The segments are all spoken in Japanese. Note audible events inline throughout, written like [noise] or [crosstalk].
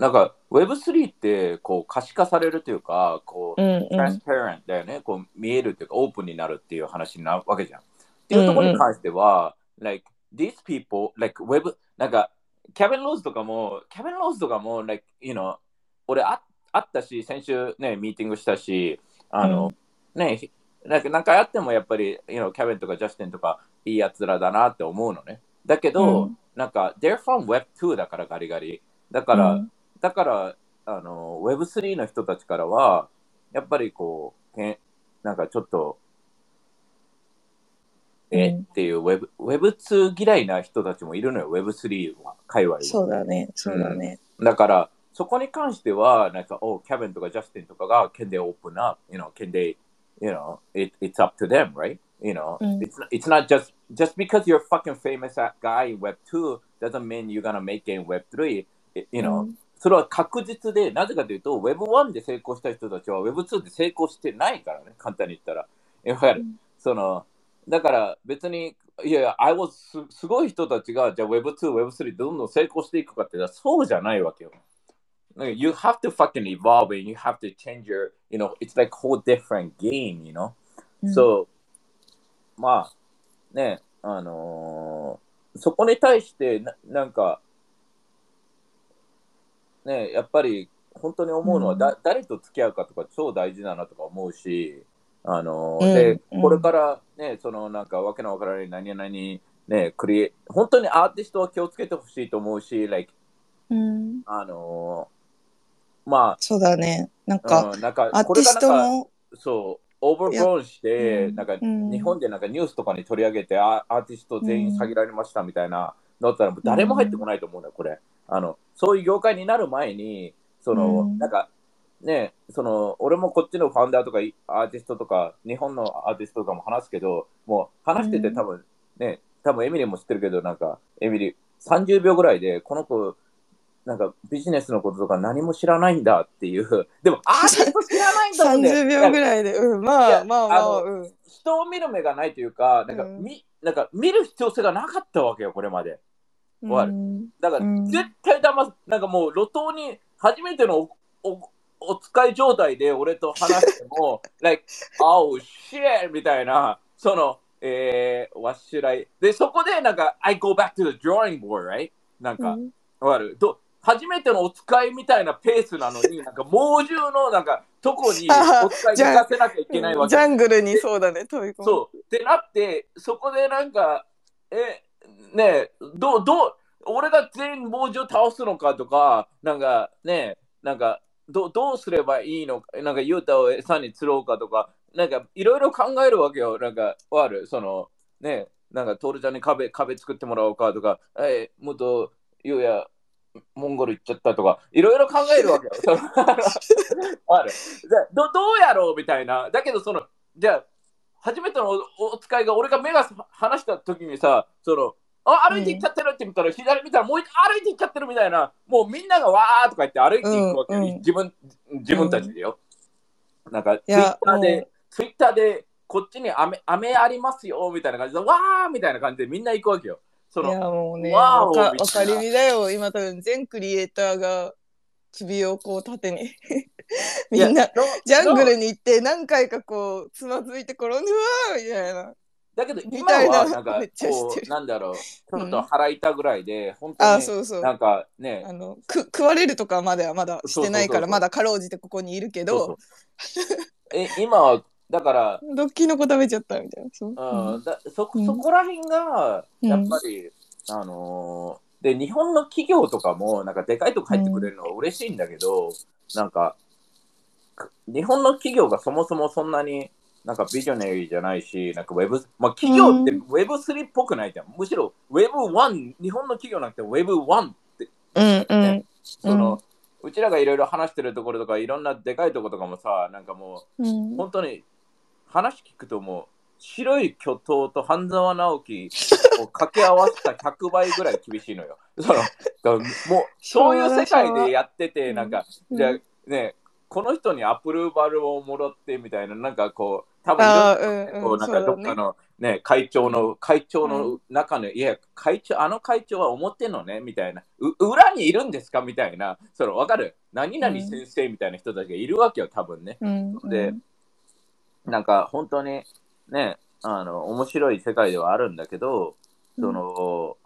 なんか Web3 ってこう可視化されるというか、こう、うんうん transparent だよね、こう見えるというか、オープンになるっていう話になるわけじゃん。っていうところに関しては、like, these people, like, Web、なんか、キャビン・ローズとかも、キャビン・ローズとかも、like, you know、俺あ会ったし、先週ね、ミーティングしたし、あの、ね、ひなんか何回会ってもやっぱり、you know、キャビンとかジャスティンとかいいやつらだなって思うのね。だけど、うんなんか、they're from Web2 だからガリガリ。だから、うんだから、あの、Web3 の人たちからは、やっぱりこう、けんなんかちょっと、え、うんっていう Web、Web2 嫌いな人たちもいるのよ、Web3 は、界隈は。そうだね、そうだね。だから、そこに関しては、なんか、お、キャビンとかジャスティンとかが、can they open up? You know, can they, you know, it, it's up to them, right? You know, うん it's, not, it's not just, just because you're a fucking famous guy in Web 2 doesn't mean you're gonna make it in Web 3. It- You know,、うんそれは確実で、なぜかというと、Web1 で成功した人たちは Web2 で成功してないからね、簡単に言ったら。いわゆる、その、だから別に、いやいや、I was すすごい人たちが、じゃあ Web2、Web3 どんどん成功していくかって言ったら、そうじゃないわけよ。You have to fucking evolve and you have to change your, you know, it's like whole different game, you know? うん So, まあ、ね、あのーそこに対してな、なんか、ね、やっぱり本当に思うのは、うん。だ誰と付き合うかとか超大事だなとか思うし、あのーうんで、うん。これからね、そのなんかわけのわからない何々に、ね、クリエ本当にアーティストは気をつけてほしいと思うし、like うん。あのーまそうだね。なんあ、か、うん、なんかアーティストこれがなんかも、そう、オーバーブローンして、うんなんかうん。日本でなんかニュースとかに取り上げて、あアーティスト全員下げられましたみたいなのだったら、誰も入ってこないと思うのよ、これ。あのそういう業界になる前に、その、うんなんか、ね、その俺もこっちのファウンダーとかいアーティストとか、日本のアーティストとかも話すけど、もう話しててうん多分、ね、多分エミリーも知ってるけど、なんか、エミリー、30秒ぐらいで、この子、なんかビジネスのこととか何も知らないんだっていう、[laughs] でもアーティスト知らないんだって。30秒ぐらいで、うん、まあまあまあ。人を見る目がないというか、なんか,、うんみなんか見る必要性がなかったわけよ、これまで。わかるうんだから、うん絶対騙す、なんかもう路頭に初めてのおおお使い状態で俺と話しても、[laughs] like, oh shit! みたいな、その、えー、what should I? で、そこでなんか、I go back to the drawing board, right? なんか、うんわかるど初めてのお使いみたいなペースなのに、[laughs] なんか猛獣のなんか、とこに [laughs] お使いに行かせなきゃいけないわけジャングルにそうだね、飛び込む。そう。ってなって、そこでなんか、え、ねえ、どう、どう、俺が全員猛獣倒すのかとか、なんかね、なんか、どうどうすればいいのか、なんか、ユータを餌に釣ろうかとか、なんか、いろいろ考えるわけよ。なんか、わかるその、ね、なんか、トールちゃんに壁、壁作ってもらおうかとか、え、もっと、ユーや、モンゴル行っちゃったとか、いろいろ考えるわけよ。そのわかるじゃどどうやろうみたいな。だけど、その、じゃあ、初めてのおお使いが、俺が目が離した時にさ、その、あ歩いて行っちゃってるって見たら、左見たらもう一歩いて行っちゃってるみたいな、もうみんながわーとか言って歩いていくわけよ、うんうん自分自分たちでよ。なんか、ツイッやターでツイッターで、こっちに飴飴ありますよみたいな感じで、わーみたいな感じでみんな行くわけよ。そいやの、もうね、わかりみだよ。今多分全クリエイターが首をこう縦に [laughs] みんなどジャングどルに行って何回かこうつまずいて転んでうわーみたいな。だけど今はなんかこうなんだろうちょっと腹痛ぐらいで、本当あ、にそうそう。なんかねあのく食われるとかまではまだしてないからまだかろうじてここにいるけど。え今はだから、ドッキの子食べちゃったみたいな。そう。うん。だそうん。そこら辺がうん。やっぱり、あのーで日本の企業とかもなんかでかいとこ入ってくれるのは嬉しいんだけど、なんかく日本の企業がそもそもそんなになんかビジョナリーじゃないし、なんかウェブ、まあ企業ってうウェブ3っぽくないじゃん。むしろウェブ1、日本の企業なんてウェブ1って。うんうん。ね。その、うちらがいろいろ話してるところとか、いろんなでかいところとかもさ、なんかもうん。う、本当に話聞くともう、白い巨頭と半沢直樹を掛け合わせた100倍ぐらい厳しいのよ。そのだからもう、[laughs] そういう世界でやってて、うんなんか、うんじゃあね、この人にアプローバルをもらってみたいな、なんかこう、多分あーうんうん。こうなんかどっかの、ね、会長の、会長の中の、いや、会長、あの会長は思ってんのね、みたいな。う裏にいるんですかみたいな。その、わかる？何々先生みたいな人たちがいるわけよ、多分ね。うん。で、なんか本当にね、あの、面白い世界ではあるんだけど、その、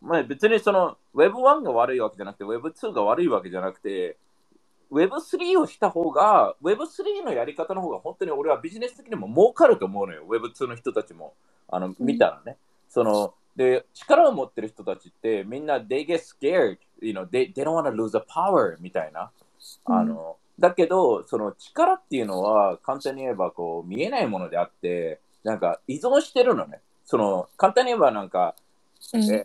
まあ別にその Web1 が悪いわけじゃなくて Web2 が悪いわけじゃなくて Web3 をした方が Web3 のやり方の方が本当に俺はビジネス的にも儲かると思うのよ。Web2 の人たちも。あの見たらね、そので力を持ってる人たちってみんな they get scared you know they, they don't want to lose the power みたいな。あの、だけどその力っていうのは簡単に言えばこう見えないものであってなんか依存してるのね。その簡単に言えばなんかうん。え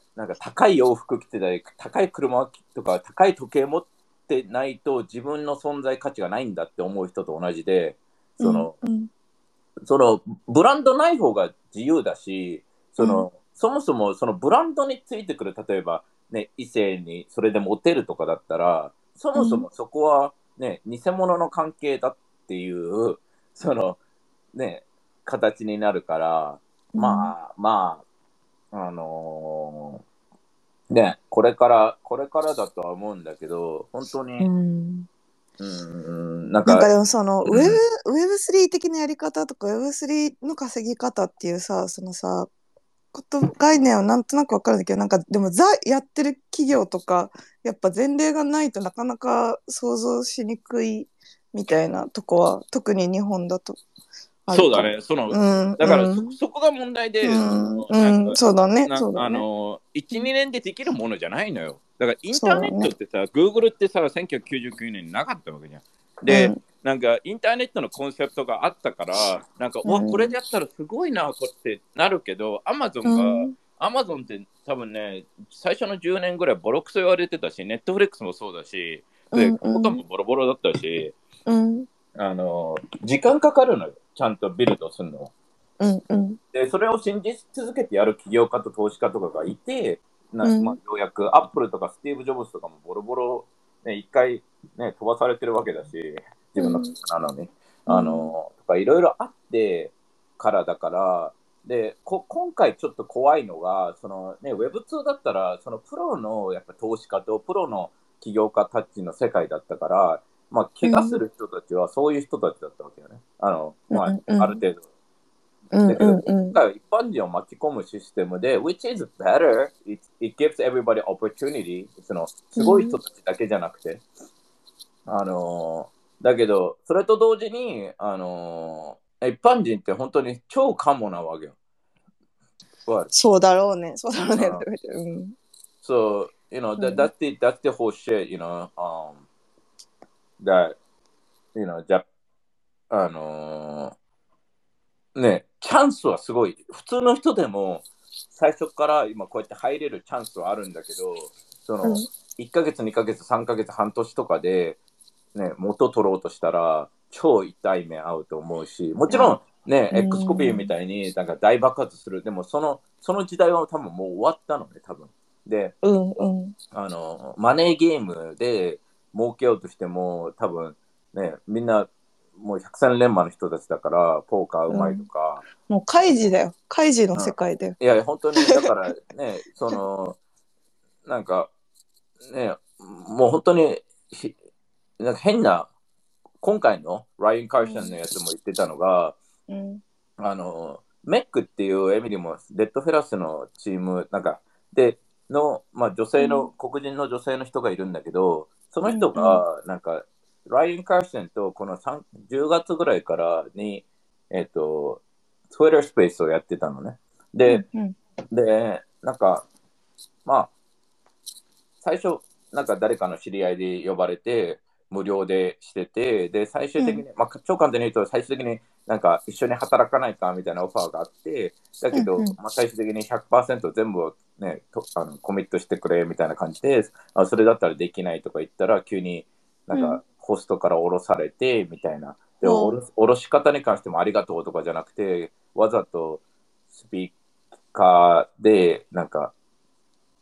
ーなんか高い洋服着てたり、高い車とか高い時計持ってないと自分の存在価値がないんだって思う人と同じで、その、うんそのブランドない方が自由だし、その、そもそもそのブランドについてくる、例えばね、異性にそれでモテるとかだったら、そもそもそこはね、偽物の関係だっていう、そのね、形になるから、まあ、まあ、あのーね、これから、これからだとは思うんだけど、本当に、うん。うん、なんか、なんかでもそのうん。Web、Web3 的なやり方とか Web3 の稼ぎ方っていうさそのさこと概念はなんとなくわかるんだけどなんかでもザやってる企業とかやっぱ前例がないとなかなか想像しにくいみたいなとこは特に日本だとそうだね、その、うんだからうん。そ、そこが問題で、うん。そのうだね。だね。の1、2年でできるものじゃないのよ。だからインターネットってさ、Google ってさ、1999年になかったわけじゃん。で、うん。なんかインターネットのコンセプトがあったから、なんか、うわうんこれでやったらすごいな、こってなるけど、Amazon が、うん。アマゾンって多分ね、最初の10年ぐらいボロクソ言われてたし、ネットフリックスもそうだし、で、うんうん。他もボロボロだったし、うん。あの、時間かかるのよ、ちゃんとビルドするの？うんうんで、それを信じ続けてやる起業家と投資家とかがいて、なうんまあ、ようやくアップルとかスティーブ・ジョブズとかもボロボロ、ね、一回、ね、飛ばされてるわけだし、自分の会社なのに。うんあの、とかいろいろあってからだから、でこ今回ちょっと怖いのが、そのね、Web2 だったら、そのプロのやっぱ投資家とプロの起業家たちの世界だったから、まあ、怪我する人たちはそういう人たちだったわけよね。あの、まあある程度。うんだけど、うんうん今回一般人を巻き込むシステムで、which is better, it, it gives everybody opportunity. その、すごい人たちだけじゃなくて。あのーだけど、それと同時に、あのー一般人って本当に超カモなわけよ。そうだろうねそうだろうねあう you know, that, うん that's, the, that's the whole shit, you know, um, that, you know, じゃ、あのーね、チャンスはすごい。普通の人でも、最初から今こうやって入れるチャンスはあるんだけど、その、うん1ヶ月、2ヶ月、3ヶ月、半年とかで、ね、元取ろうとしたら、超痛い目合うと思うし、もちろん、ね、うん X コピーみたいになんか大爆発する。でも、その、その時代は多分もう終わったのね、多分。で、うんうんあの、マネーゲームで儲けようとしても、多分ね、みんな、もう百戦錬磨の人たちだから、ポーカーうまいとか、もう開示だよ。開示の世界だよ。いや、本当に、だからね、[laughs] その、なんか、ね、もう本当にひ、なんか変な、今回のライアン・カーシャンのやつも言ってたのが、うん。あの、メックっていうエミリも、レッドフェラスのチーム、なんか、で、の、まあ女性の、黒人の女性の人がいるんだけど、その人が、なんか、ライアン・カーシャンとこの3 10月ぐらいからに、えっ、と、Twitter スペースをやってたのね。で、うんで、なんか、まあ、最初、なんか誰かの知り合いで呼ばれて、無料でしてて、で、最終的に、まあ、超簡単に言うと、最終的になんか一緒に働かないかみたいなオファーがあって、だけど、うんうんまあ、最終的に100%全部をね、とあのコミットしてくれみたいな感じで、あそれだったらできないとか言ったら、急になんうんかホストから降ろされてみたいな。で、うん降ろ降ろし方に関してもありがとうとかじゃなくて、わざとスピーカーで、なんか、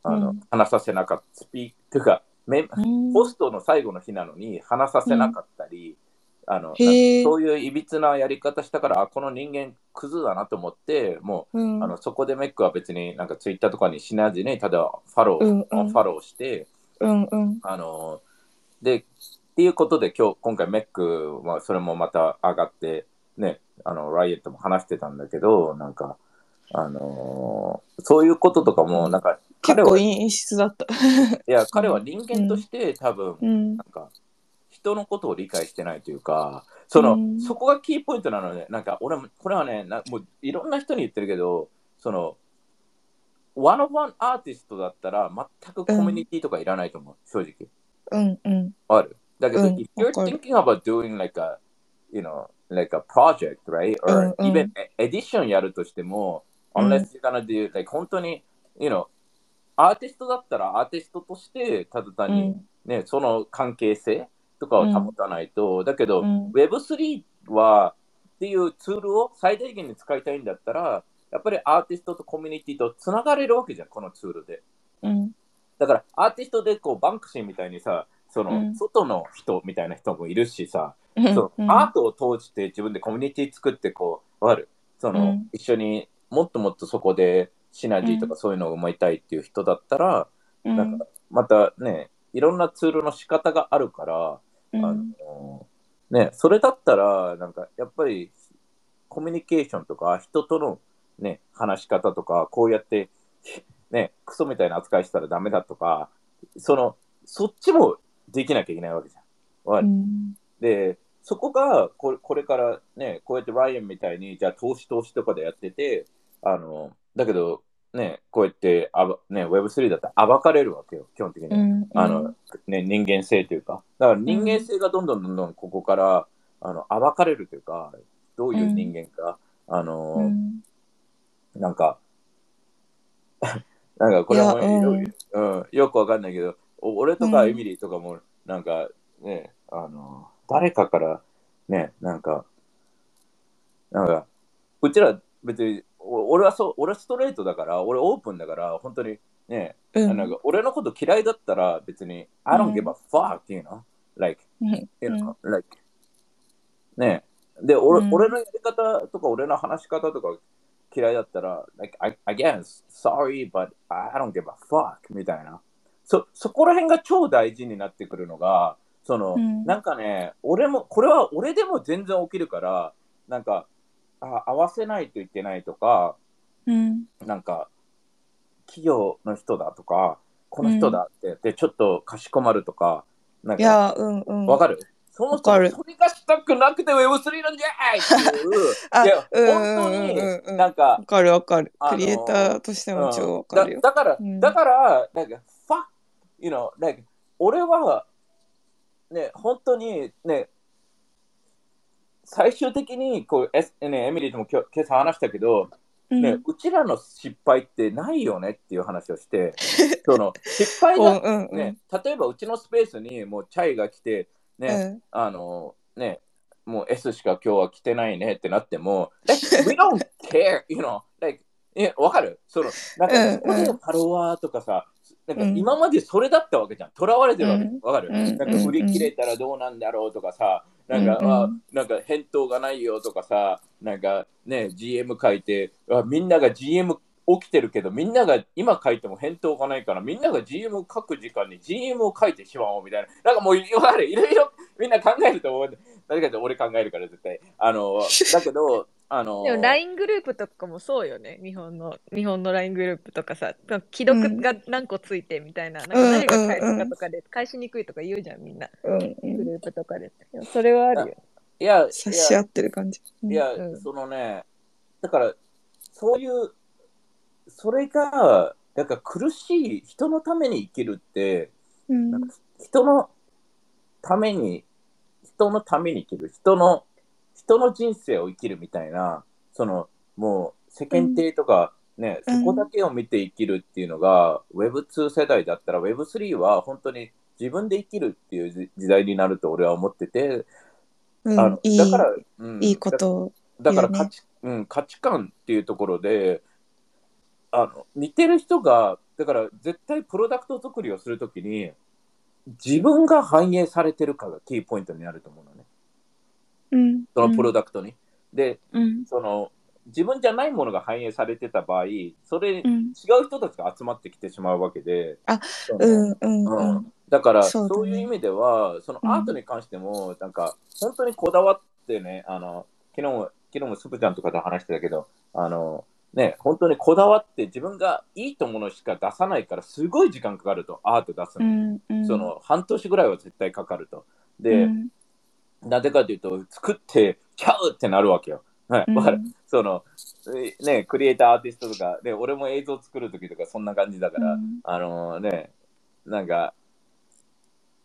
あの、うん話させなかった。スピー、というか、メうんホストの最後の日なのに話させなかったり、あのへえそういういびつなやり方したから、あこの人間クズだなと思って、もう、うん。あのそこでメックは別になんかツイッターとかにしないでね、ただファロー、うんうん。ファローして、うんうん。あので、っていうことで今日、今回メックはそれもまた上がって、ね、あの、ライエットも話してたんだけど、なんか、あのそういうこととかも、なんか、[laughs] 彼は、い結構陰湿だった。[laughs] や、彼は人間として多分、うん。なんか、人のことを理解してないというか、その、うん。そこがキーポイントなので、なんか、俺も、これはね、なもういろんな人に言ってるけど、その、ワンオブワンアーティストだったら、全くコミュニティとかいらないと思う、正直。うん。うん。ある。だけど、うん。if you're thinking about doing like a, you know, like a project, right? うん。Or うん。even edition やるとしても、うん unless you're gonna do, like 本当に、you know, アーティストだったらアーティストとして、ただ単に、うん。ね、その関係性とかを保たないと、だけど、うん。Web3 はっていうツールを最大限に使いたいんだったら、やっぱりアーティストとコミュニティとつながれるわけじゃん、このツールで。うん。だからアーティストでこうバンクシーみたいにさ、その、うん。外の人みたいな人もいるしさ、うん。そううん。アートを通して自分でコミュニティ作ってこう、わかる？その、うん。一緒にもっともっとそこでシナジーとかそういうのを思いたいっていう人だったら、うん。なんかまたね、いろんなツールの仕方があるから、うん。あのね、それだったら、なんかやっぱりコミュニケーションとか人との、ね、話し方とか、こうやって、ね、クソみたいな扱いしたらダメだとか、その、そっちもできなきゃいけないわけじゃん。うん。で、そこがこれこれからね、こうやってライアンみたいに、じゃあ投資投資とかでやってて、あの、だけど、ね、こうやってあば、ね、Web3 だったら暴かれるわけよ、基本的に。うんあの、ね、人間性というか。だから人間性がどんどんどんどんここから、あの、暴かれるというか、どういう人間か、あの、うん。なんか、[laughs] なんかこれもうん。うんよくわかんないけど、お俺とかうん。エミリーとかも、なんかね、あの、誰かから、ね、なんか、なんか、うちら別に、お俺はそう、俺はストレートだから、俺オープンだから、本当にね、うん。なんか俺のこと嫌いだったら別に、I don't うん give a fuck, you know? Like, うん。you know, like, ねで、俺,、うん。俺のやり方とか俺の話し方とか嫌いだったら、like, I, again, sorry, but I don't give a fuck みたいな。そ、そこら辺が超大事になってくるのが、その、うん。なんかね、俺も、これは俺でも全然起きるから、なんか、あ合わせないといけないとか、うん。なんか、企業の人だとか、この人だって言って、ちょっとかしこまるとか、なんか、いやうんうん。わかる？その人わかる。それがしたくなくて Web3 なんじゃいっていう、[laughs] あいや、うん本当うんうんうん。に、なんかわ、かるわかる。クリエイターとしても超わかるよ。だだから、うん。だから、なんか、fuck, you know, like, 俺は、ね、本当にね、最終的にこう、S ね、エミリーとも今朝話したけど、うん。ね、うちらの失敗ってないよねっていう話をして、[laughs] その失敗うんだ、うんうん。ね、例えばうちのスペースにもうチャイが来て、ね、うん。あのね、もう S しか今日は来てないねってなっても、[laughs] like, we don't care, you know, like, え、わかる？その、なんか、うんそこでファロワーとかさ、なんかうん。今までそれだったわけじゃん。囚われてるわけ。うん。わかる？うん。なんか売り切れたらどうなんだろうとかさ、なんか、うんうんあなんか返答がないよとかさ、なんかね、GM 書いて、あみんなが GM 起きてるけど、みんなが今書いても返答がないから、みんなが GM 書く時間に GM を書いてしまおうみたいな。なんかもう、わかるいろいろみんな考えると思う。誰かって俺考えるから絶対。あの、だけど、あの、でも LINE グループとかもそうよね。日本の日本の LINE グループとかさ、既読が何個ついてみたいな、なんか何が返すかとかで返しにくいとか言うじゃん、みんな。うんうグんループとかで。それはあるよ。いや、差し合ってる感じ。いや、うん。そのね、だから、そういう、それが、なんか苦しい、人のために生きるって、人のために、人のために生きる、人の、人の人生を生きるみたいな、その、もう世間体とか、ね、うんそこだけを見て生きるっていうのが、Web2 世代だったら Web3 は本当に自分で生きるっていう時時代になると俺は思ってて、うんあのいいだから、うんいいことだから価値,、うん、価値観っていうところであの似てる人がだから絶対プロダクト作りをするときに自分が反映されてるかがキーポイントになると思うのね。うん。そのプロダクトに。で、うん。その自分じゃないものが反映されてた場合、それ、違う人たちが集まってきてしまうわけで、あそのうんうんううん。んだからそういう意味では、そのうん。アートに関しても、なんか本当にこだわってね、あの昨日も昨日もスプちゃんとかと話してたけど、あのね、本当にこだわって自分がいいと思うのしか出さないから、すごい時間かかると、アート出すうの。んうん。その半年ぐらいは絶対かかると。うで、んなぜかというと、作ってちゃうってなるわけよ。はい、うん。わかる？その、えね、クリエイターアーティストとか、で、俺も映像作るときとかそんな感じだから、うん。あのね、なんか、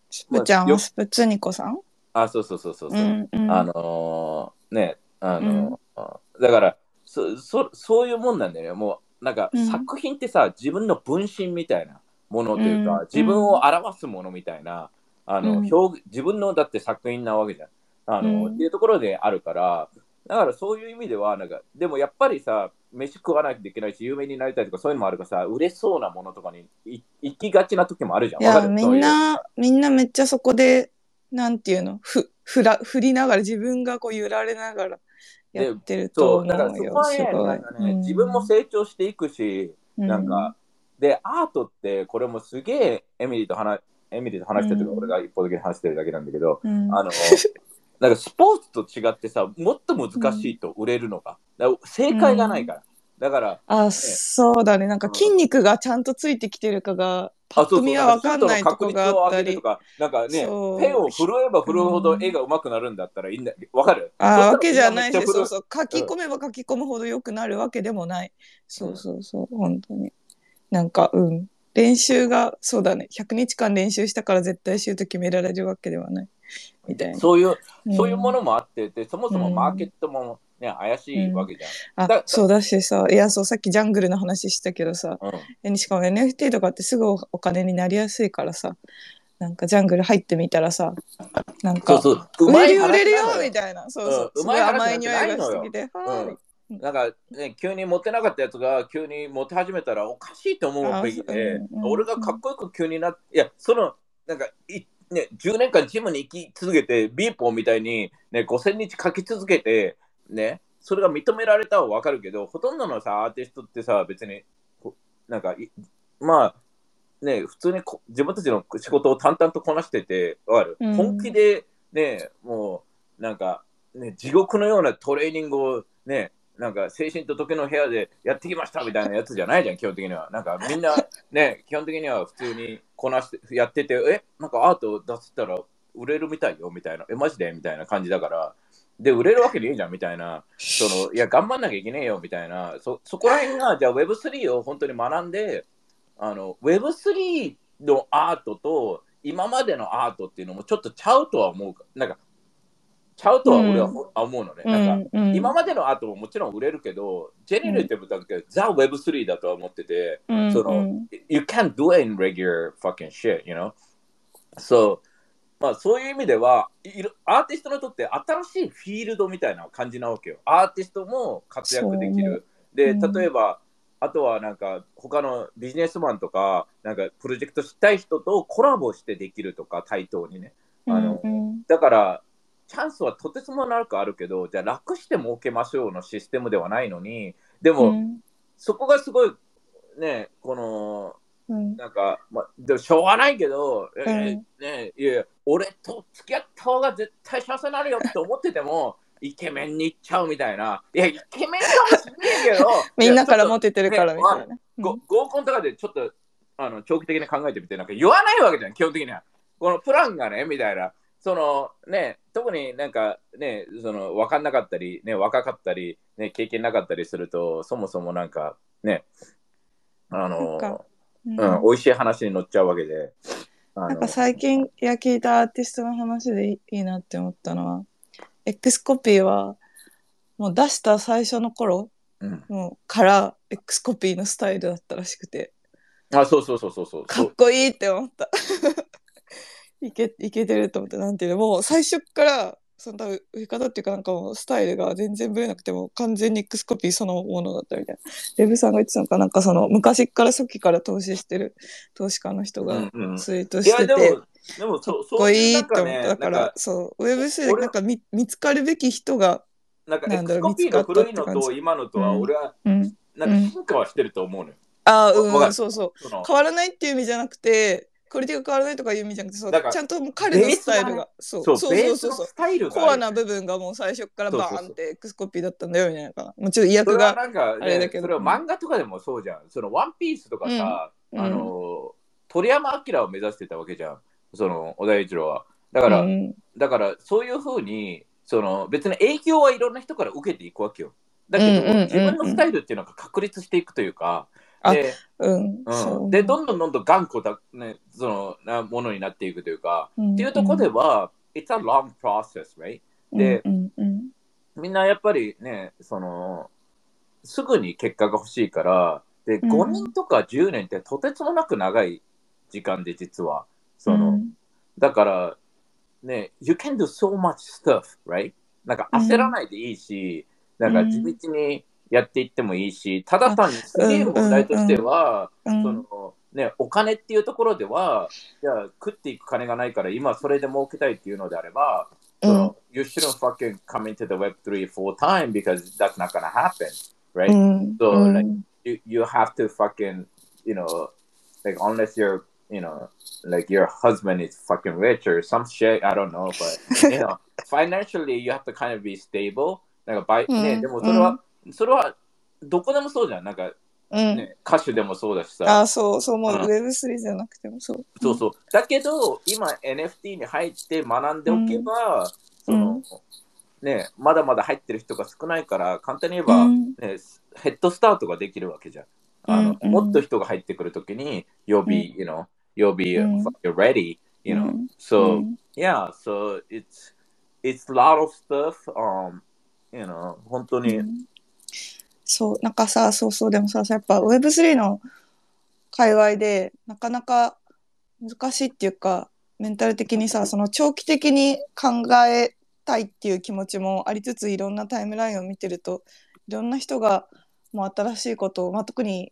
スプちゃんよはスプツニコさん？あ、そうそうそうそうそう、うんうん。あのーね、あのーだからそそ、そういうもんなんだよね。もう、なんか、うん。作品ってさ、自分の分身みたいなものというか、うん。自分を表すものみたいな、あの、うん。表自分のだって作品なわけじゃん。あの、うん。っていうところであるから、だからそういう意味では、なんか、でもやっぱりさ、飯食わないといけないし、有名になりたいとかそういうのもあるからさ、売れそうなものとかにい行きがちな時もあるじゃん。いやみんなみんなめっちゃそこでなんていうの？ふふら振りながら自分がこう揺られながらやってるとそう、思だからそこはね、ない。んかね、うん。自分も成長していくし、うんなん。か、で、アートって、これもすげえエミリーと話、エミリーと話してるとか、うん。俺が一方的に話してるだけなんだけど、うん。あの、[laughs] なんかスポーツと違ってさ、もっと難しいと売れるのが。正解がないから。だから、あそうだね。なんか筋肉がちゃんとついてきてるかがパッと見は分かんないとこがあったり。とか、なんかね、ペンを振るえば振るほど絵が上手くなるんだったらいいんだ。わかる？あーわけじゃないし、そうそう、書き込めば書き込むほど良くなるわけでもない。そうそうそう、本当に。なんか、うん。練習が、そうだね。100日間練習したから絶対シュート決められるわけではない。みたいな。そういう、うん。そういうものもあって、で、そもそもマーケットもね、怪しいわけじゃん。あだ、そうだしさ、いや、そう、さっきジャングルの話したけどさ、うん。えしかも NFT とかってすぐおお金になりやすいからさ、なんかジャングル入ってみたらさ、なんそうか、そう。売れるよ売れるよみたいな、そうそう、うん。すごい甘いうまい匂いがしすぎて、はーい。なんかね、急にモテなかったやつが急にモテ始めたらおかしいと思うべきで、俺がかっこよく急になって、いや、その、なんかい、ね、10年間ジムに行き続けて、ビーポーみたいに、ね、5000日書き続けて、ね、それが認められたはわかるけど、ほとんどのさ、アーティストってさ、別に、こなんかい、まあ、ね、普通にこ自分たちの仕事を淡々とこなしてて、わかる、うん。本気で、ね、もう、なんか、ね、地獄のようなトレーニングを、ね、なんか精神と時の部屋でやってきましたみたいなやつじゃないじゃん、基本的には。なんかみんな、[laughs] ね、基本的には普通にこなしてやってて、え、なんかアート出せたら売れるみたいよみたいな、え、マジで？みたいな感じだから、で、売れるわけねえじゃんみたいな、その、いや、頑張んなきゃいけねえよみたいな、そ、そこら辺が、じゃあ Web3 を本当に学んで、あの、Web3 のアートと、今までのアートっていうのもちょっとちゃうとは思うか、なんか、ちゃうとは俺はほ思うのね。なんか、うんうん今までのアートももちろん売れるけど、ジェネレティブだけど、ザ・ Web3 だとは思ってて、うんその、うん you can't do it in regular fucking shit, you know? So, まあそういう意味では、アーティストにとって新しいフィールドみたいな感じなわけよ。アーティストも活躍できる。で、うん例えば、あとはなんか他のビジネスマンとか、なんかプロジェクトしたい人とコラボしてできるとか、対等にね。あのうんだから、チャンスはとてつもなくあるけど、じゃあ楽して儲けましょうのシステムではないのに、でも、うんそこがすごい、ね、この、うんなんか、まあ、でもしょうがないけど、えーうんね、いやいや、俺と付き合った方が絶対幸せになるよって思ってても、イケメンに行っちゃうみたいな。いや、イケメンかもしれないけど、[laughs] みんなからモテてるからみたいな。ご合コンとかでちょっとあの長期的に考えてみて、なんか言わないわけじゃん、基本的には。このプランがね、みたいな。そのね、特になんかね、その分かんなかったり、ね、若かったり、ね、経験なかったりすると、そもそもなんかね、あのか、ううんん、美味しい話に乗っちゃうわけで。なんか最近いや聞いたアーティストの話でいいいいなって思ったのは X コピーはもう出した最初の頃うん、もうから X コピーのスタイルだったらしくてあ、そうそうそうそうそう。かっこいいって思ったいけいけてると思ってなんていうのもう最初からその多分売り方っていうかなんかもうスタイルが全然ぶれなくても完全に X コピーそのものだったみたいな。デブさんが言ってたのかなんかその昔から初期から投資してる投資家の人がうんうんツイートしてて、でも、でも、かそっこいいなんって思った。ねだからなんか、そう、Web3 で俺なんか見見つかるべき人が、なんかなんだろうコピーの古いのと見つかったって感じ今のとは、うん俺は、うん。なんか進化はしてると思うのよ。ああ、わわかるうん、そうそう。その変わらないっていう意味じゃなくて、クオリティが変わらないとかいう意味じゃなくて、そうだからちゃんともう彼のスタイルがが、そうそう、そうそうそう。スタイルコアな部分がもう最初からバーンって X コピーだったんだよみたいなかもちろん意訳がなんか、あれだけどねそれは漫画とかでもそうじゃん。そのワンピースとかさ、うんあの、鳥山明を目指してたわけじゃん。その、小田栄一郎は。だから、うんだからそういうふうに、その別に影響はいろんな人から受けていくわけよ。だけど、自分のスタイルっていうのが確立していくというか、あで、うんうん、で、どんどんどんどん頑固だ、ね、そのなものになっていくというか、んっていうところでは、It's a long process, right? でうんうんみんなやっぱりね、その、すぐに結果が欲しいから、で、うん5年とか10年ってとてつもなく長い時間で実は。その、うんだから、ね、you can do so much stuff, right? なんか焦らないでいいし、なんか地道にやっていってもいいし、ただ単にすげえ問題としては、うんそのね、お金っていうところでは、じゃあ食っていく金がないから今それで儲けたいっていうのであれば、その You shouldn't fucking come into the Web3 full time because that's not gonna happen, う right? ん So, うん like, you, you have to fucking, you know, like unless you're, you know, like your husband is fucking rich or some shit, I don't know, but, you know, financially you have to kind of be stable. なんかバイ、ね、うんでもそれは、それはどこでもそうじゃん。なんかうん。ね、歌手でもそうだしさ。あそうそうもう。うん。Web3 じゃなくてもそう。そうそう。だけど、今 NFT に入って学んでおけば、その、ね、まだまだ入ってる人が少ないから、簡単に言えば、うん。ね、ヘッドスタートができるわけじゃん。あの、うん。うん。もっと人が入ってくるときに、you'll be, you know, you'll be うん。ready, you know. うん。So, うん。yeah, so it's, it's a lot of stuff, um, you know, 本当に、うんそうなんかさそうそうでもさやっぱ Web3 の界隈でなかなか難しいっていうかメンタル的にさその長期的に考えたいっていう気持ちもありつついろんなタイムラインを見てるといろんな人がもう新しいことを、まあ、特に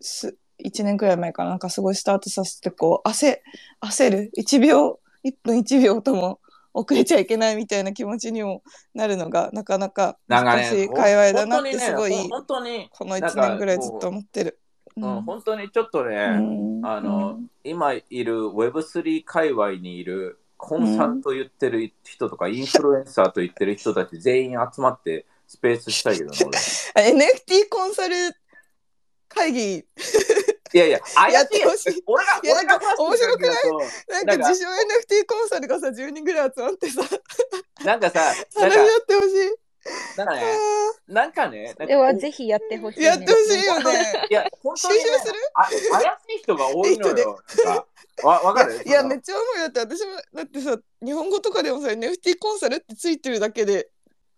す1年くらい前からなんかすごいスタートさせてこう焦焦る。1秒1分1秒とも遅れちゃいけないみたいな気持ちにもなるのがなかなか難しね、い界隈だなってすごい本当に、この1なんか年ぐらいずっと思ってる。うん、本当にちょっとね、うん。あの、今いる Web3 界隈にいるコンサルと言ってる人とか、インフルエンサーと言ってる人たち全員集まってスペースしたいけど [laughs] NFT コンサル会議。いやいや、怪やっしいよ。てほしい。俺が、いや俺が面白くない？なんか自称 NFT コンサルがさ10人ぐらい集まってさ。なんかさ、なん話し合か、ってほしい。なんかね、あなんではぜひやってほしい、やってほしいよね。いや、本当に、する、あ怪しい人が多いのよ。なんかわわかる？いやめっちゃ思うよだって私もだってさ日本語とかでもさ NFT コンサルってついてるだけで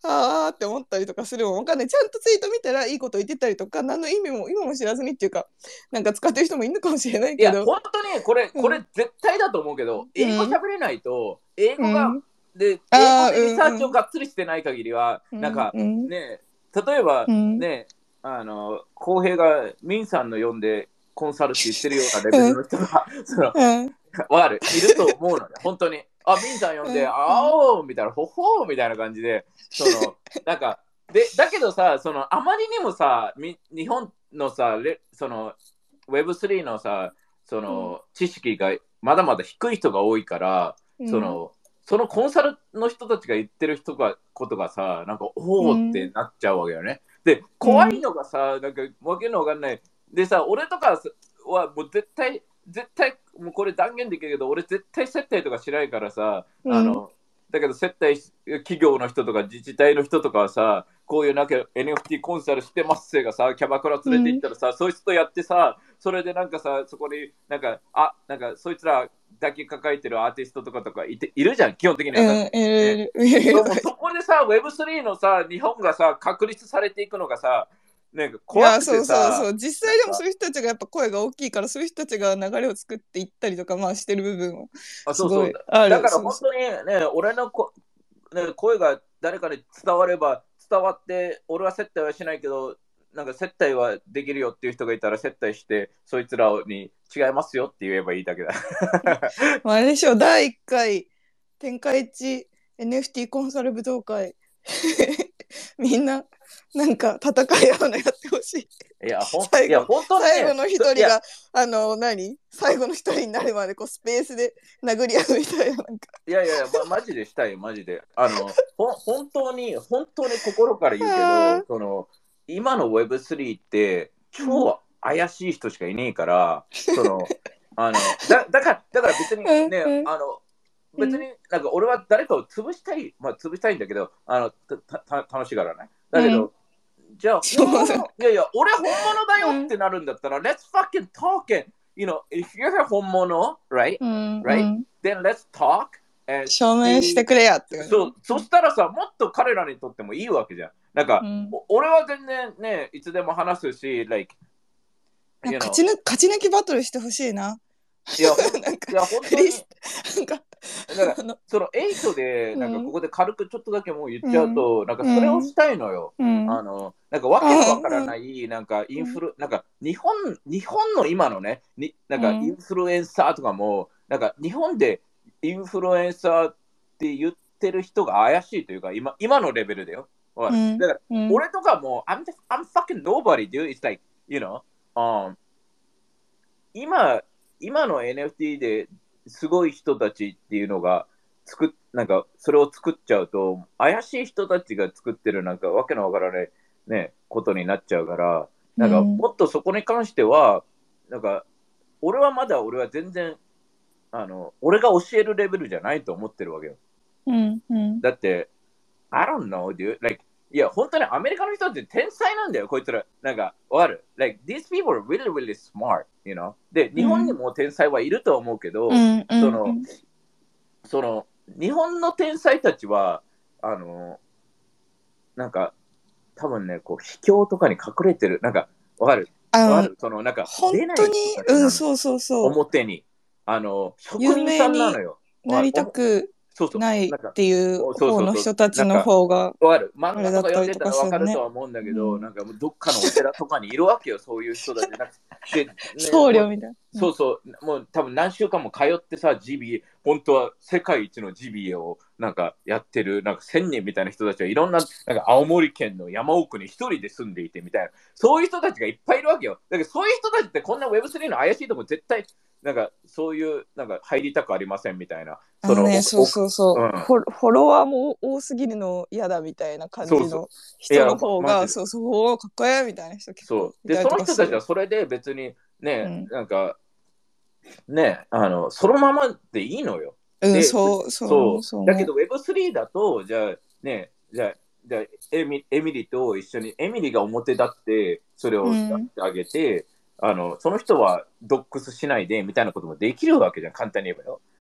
あーって思ったりとかするもん。わかんない。ちゃんとツイート見たらいいこと言ってたりとか何の意味も今も知らずにっていうかなんか使ってる人もいるのかもしれないいや、けど本当にこれ、これ絶対だと思うけど、英語喋れないと、英語が、うん。で、英語でリサーチをがっつりしてない限りは、うん。なんか、うん。ね、例えば、うん。ね、あの、浩平がミンさんの呼んでコンサルって言ってるようなレベルの人が、その、うん。わかる、いると思うのね、本当に。あ、ミンさん呼んで、うんあおーみたいな、ほほーみたいな感じで、その、[laughs] なんか、で、だけどさ、その、あまりにもさ、み日本のさ、レその、Web3 のさ、その、知識がまだまだ低い人が多いから、その、そのコンサルの人たちが言ってる人がことがさ、なんか、おーってなっちゃうわけよね。で、怖いのがさ、なんか、わけのわかんない。でさ、俺とかはもう絶対、絶対、もうこれ断言できるけど、俺絶対接待とかしないからさ、うん。あの、だけど接待企業の人とか自治体の人とかはさ、こういうなんか NFT コンサルしてますせがさ、キャバクラ連れて行ったらさ、そいつとやってさ、それでなんかさ、そこになんか、あ、なんかそいつらだけ抱えてるアーティストとかとかいているじゃん、基本的には。うんいるいる。いるいるでもそこでさ、Web3 のさ、日本がさ、確立されていくのがさ、なんか怖くてさ、そうそう実際でもそういう人たちがやっぱ声が大きいからそういう人たちが流れを作っていったりとかまあしてる部分はすあそうそう。だからそうそ本当にね、俺のこね声が誰かに伝われば、伝わって、俺は接待はしないけど、なんか接待はできるよっていう人がいたら接待して、そいつらに違いますよって言えばいいだけだ。[laughs] まあ、あれでしょ、第1回、天下一 NFT コンサル武道会。[laughs] みんな、なんか戦い合うのやってほしい。いや、ほん最後いや本当ね最後の一人が、あの、何？最後の一人になるまで、こう、スペースで殴り合うみたいな、なんか。いやいやいや、ま、マジでしたいよ、マジで。あの、ほ本当に、本当に心から言うあけど、その、今の Web3 って、超怪しい人しかいねえから、その、あの、だだから、だから別にねあの、別になんか俺は誰かを潰したい、まあ潰したいんだけど、あの、たた楽しいからね。だけど、じゃあ、いやいや、俺本物だよってなるんだったら、let's fucking talk and, you know, if you're 本物、right? うん、Right? うん Then let's talk and 証明してくれやって。そう、そしたらさ、もっと彼らにとってもいいわけじゃん。なんか、俺は全然ね、いつでも話すし、like, 勝ち抜きバトルしてほしいな。いや、ほ [laughs] んなんかいや本当に。なんか、なんかあのその8で、なんかうん。ここで軽くちょっとだけもう言っちゃうと、なんかそれをしたいのよ。うん、あの、なんかわけのわからない、なんかインフル、なんか日本、日本の今のね、になんかうん。インフルエンサーとかも、なんか日本でインフルエンサーって言ってる人が怪しいというか、今今のレベルでよ。だからうん。俺とかも、I'm, just- I'm fucking nobody, dude. It's like, you know, um, 今、今の NFT ですごい人たちっていうのが、作っなんか、それを作っちゃうと、怪しい人たちが作ってるなんか、わけのわからない、ね、ことになっちゃうから、なんか、うんもっとそこに関しては、なんか、俺はまだ俺は全然、あの、俺が教えるレベルじゃないと思ってるわけよ。うんうんだって、I don't know, dude. Like, いや、本当にアメリカの人って天才なんだよ、こいつら。なんか、わかる ?Like, these people are really, really smart, you know? で、日本にも天才はいると思うけど、うんうんその、その、日本の天才たちは、あの、なんか、多分ね、こう、秘境とかに隠れてる、なんか、わかる？わかる？その、なんか、本当に？うんそうそうそう表に。あの、職人さんなのよ。なりたく。ないっていう方の人たちの方がわかる。漫画とか読んでたらわかるとは思うんだけど、うんなんかもうどっかのお寺とかにいるわけよ、そういう人たち。なんかでね僧侶みたいな。そうそう、もう多分何週間も通ってさ、ジビエ、本当は世界一のジビエをなんかやってる、なんか千人みたいな人たちはいろんな、なんか青森県の山奥に一人で住んでいてみたいな、そういう人たちがいっぱいいるわけよ。だけどそういう人たちってこんな Web3 の怪しいとこ絶対、なんかそういう、なんか入りたくありませんみたいな。あのね、おそうそうそう、うん。フォロワーも多すぎるの嫌だみたいな感じそうその人の方が、そうそう、かっこええみたいな人結構そう。で、その人たちはそれで別にね、うなんか、ね、あの、そのままでいいのよ。うん、でそうそそうう。そうだけど Web3 だと、じゃあね、じゃあ、じゃあエミエミリと一緒に、エミリが表立って、それをやってあげて、あの、その人はドックスしないでみたいなこともできるわけじゃん、簡単に言えばよ。